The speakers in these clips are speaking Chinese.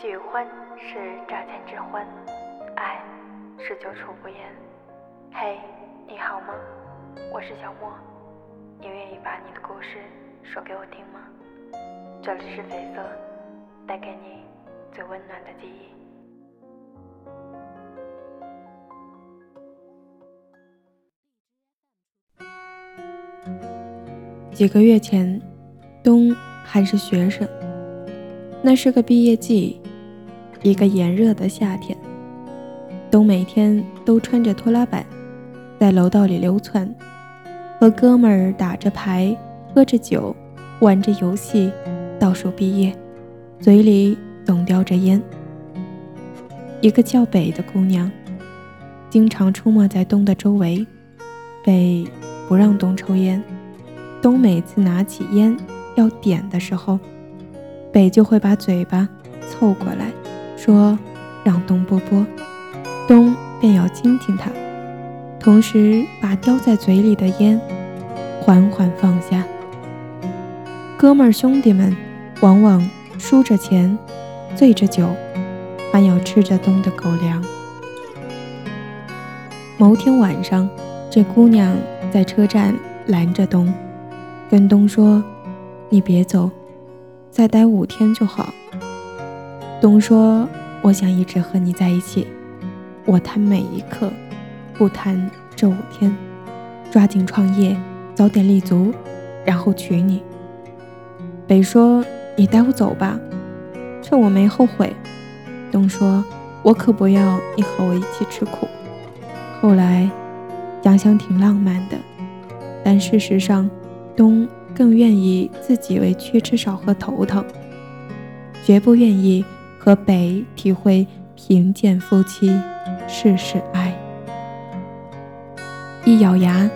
喜欢是乍见之欢，爱是久处不厌。嘿，你好吗？我是小莫，你愿意把你的故事说给我听吗？这里是绯色，带给你最温暖的记忆。几个月前，冬还是学生。那是个毕业季，一个炎热的夏天。东每天都穿着拖拉板，在楼道里流窜，和哥们儿打着牌，喝着酒，玩着游戏，倒数毕业，嘴里总叼着烟。一个叫北的姑娘，经常出没在东的周围。北不让东抽烟，东每次拿起烟要点的时候。北就会把嘴巴凑过来，说：“让东波波。”东便要亲亲他，同时把叼在嘴里的烟缓缓放下。哥们儿兄弟们往往输着钱，醉着酒，还要吃着东的狗粮。某天晚上，这姑娘在车站拦着东，跟东说：“你别走。”再待五天就好。东说：“我想一直和你在一起，我谈每一刻，不谈这五天。抓紧创业，早点立足，然后娶你。”北说：“你带我走吧，趁我没后悔。”东说：“我可不要你和我一起吃苦。”后来想想挺浪漫的，但事实上，东。更愿意自己为缺吃少喝头疼，绝不愿意和北体会贫贱夫妻世事哀。一咬牙，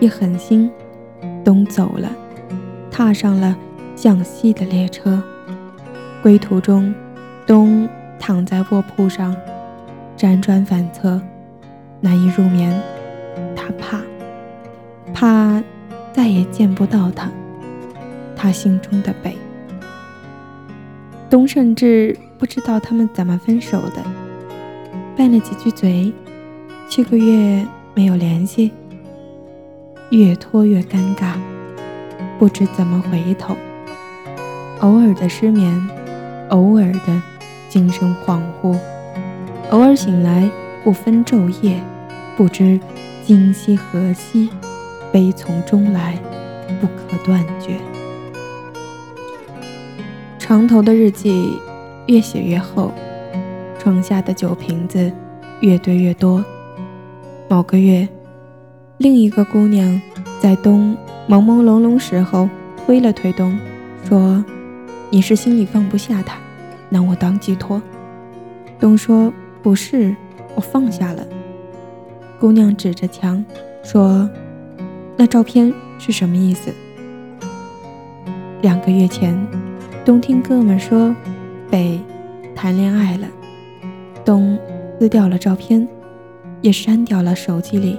一狠心，东走了，踏上了向西的列车。归途中，东躺在卧铺上，辗转反侧，难以入眠。他怕，怕。再也见不到他，他心中的北。东甚至不知道他们怎么分手的，拌了几句嘴，七个月没有联系，越拖越尴尬，不知怎么回头。偶尔的失眠，偶尔的精神恍惚，偶尔醒来不分昼夜，不知今夕何夕。悲从中来，不可断绝。床头的日记越写越厚，床下的酒瓶子越堆越多。某个月，另一个姑娘在东朦朦胧胧时候推了推东，说：“你是心里放不下他，拿我当寄托。”东说：“不是，我放下了。”姑娘指着墙说。那照片是什么意思？两个月前，东听哥们说北谈恋爱了，东撕掉了照片，也删掉了手机里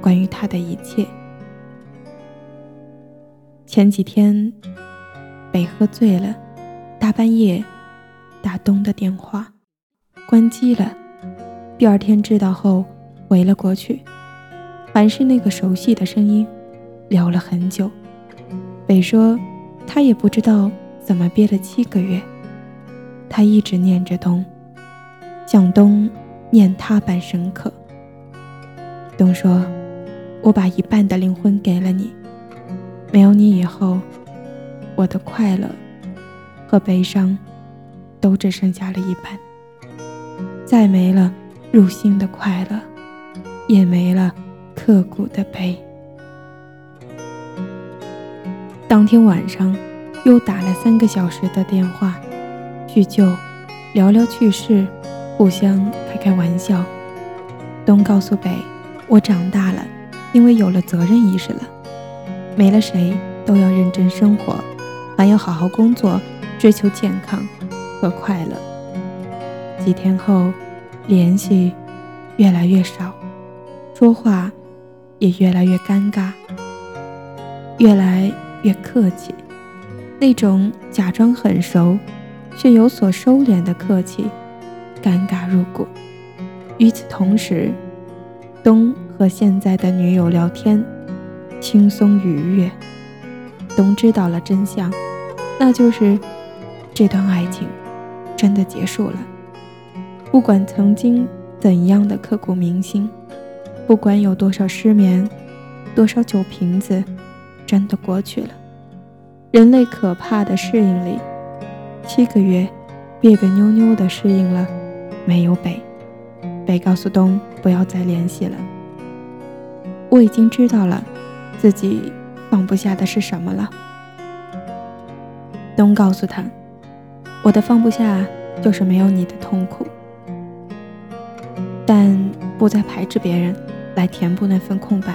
关于他的一切。前几天，北喝醉了，大半夜打东的电话，关机了。第二天知道后，回了过去。还是那个熟悉的声音，聊了很久。北说，他也不知道怎么憋了七个月，他一直念着东，像东念他般深刻。东说：“我把一半的灵魂给了你，没有你以后，我的快乐和悲伤都只剩下了一半。再没了入心的快乐，也没了。”刻骨的悲。当天晚上又打了三个小时的电话，叙旧，聊聊趣事，互相开开玩笑。东告诉北，我长大了，因为有了责任意识了，没了谁都要认真生活，还要好好工作，追求健康和快乐。几天后，联系越来越少，说话。也越来越尴尬，越来越客气，那种假装很熟，却有所收敛的客气，尴尬入骨。与此同时，东和现在的女友聊天，轻松愉悦。东知道了真相，那就是这段爱情真的结束了。不管曾经怎样的刻骨铭心，不管有多少失眠，多少酒瓶子，真的过去了。人类可怕的适应力，七个月，别别扭扭的适应了，没有北。北告诉东不要再联系了。我已经知道了，自己放不下的是什么了。东告诉他，我的放不下就是没有你的痛苦，但不再排斥别人来填补那份空白，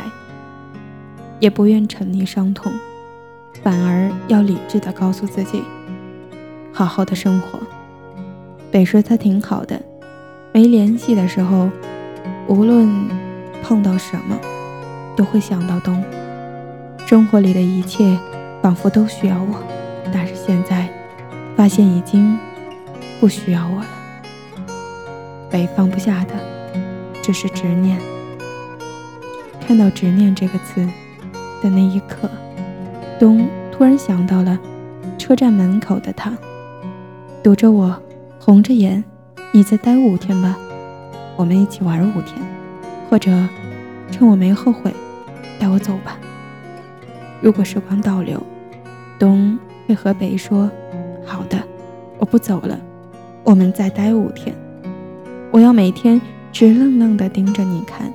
也不愿沉溺伤痛。反而要理智的告诉自己，好好的生活。北说他挺好的，没联系的时候，无论碰到什么，都会想到东。生活里的一切仿佛都需要我，但是现在发现已经不需要我了。北放不下的只是执念。看到“执念”这个字的那一刻。东突然想到了车站门口的他，堵着我，红着眼，你再待五天吧，我们一起玩五天，或者趁我没后悔，带我走吧。如果时光倒流，东会和北说：“好的，我不走了，我们再待五天。我要每天直愣愣地盯着你看，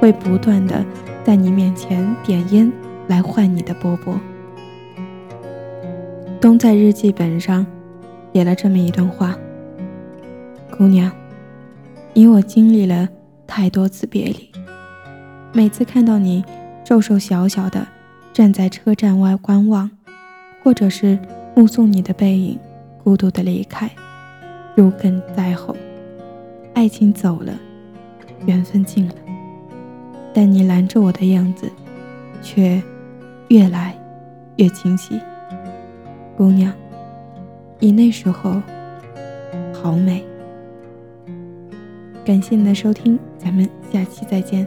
会不断地在你面前点烟。”来换你的波波。东在日记本上写了这么一段话：“姑娘，你我经历了太多次别离，每次看到你瘦瘦小小的站在车站外观望，或者是目送你的背影孤独的离开，如鲠在喉。爱情走了，缘分尽了，但你拦着我的样子，却……”越来越清晰，姑娘，你那时候好美。感谢你的收听，咱们下期再见。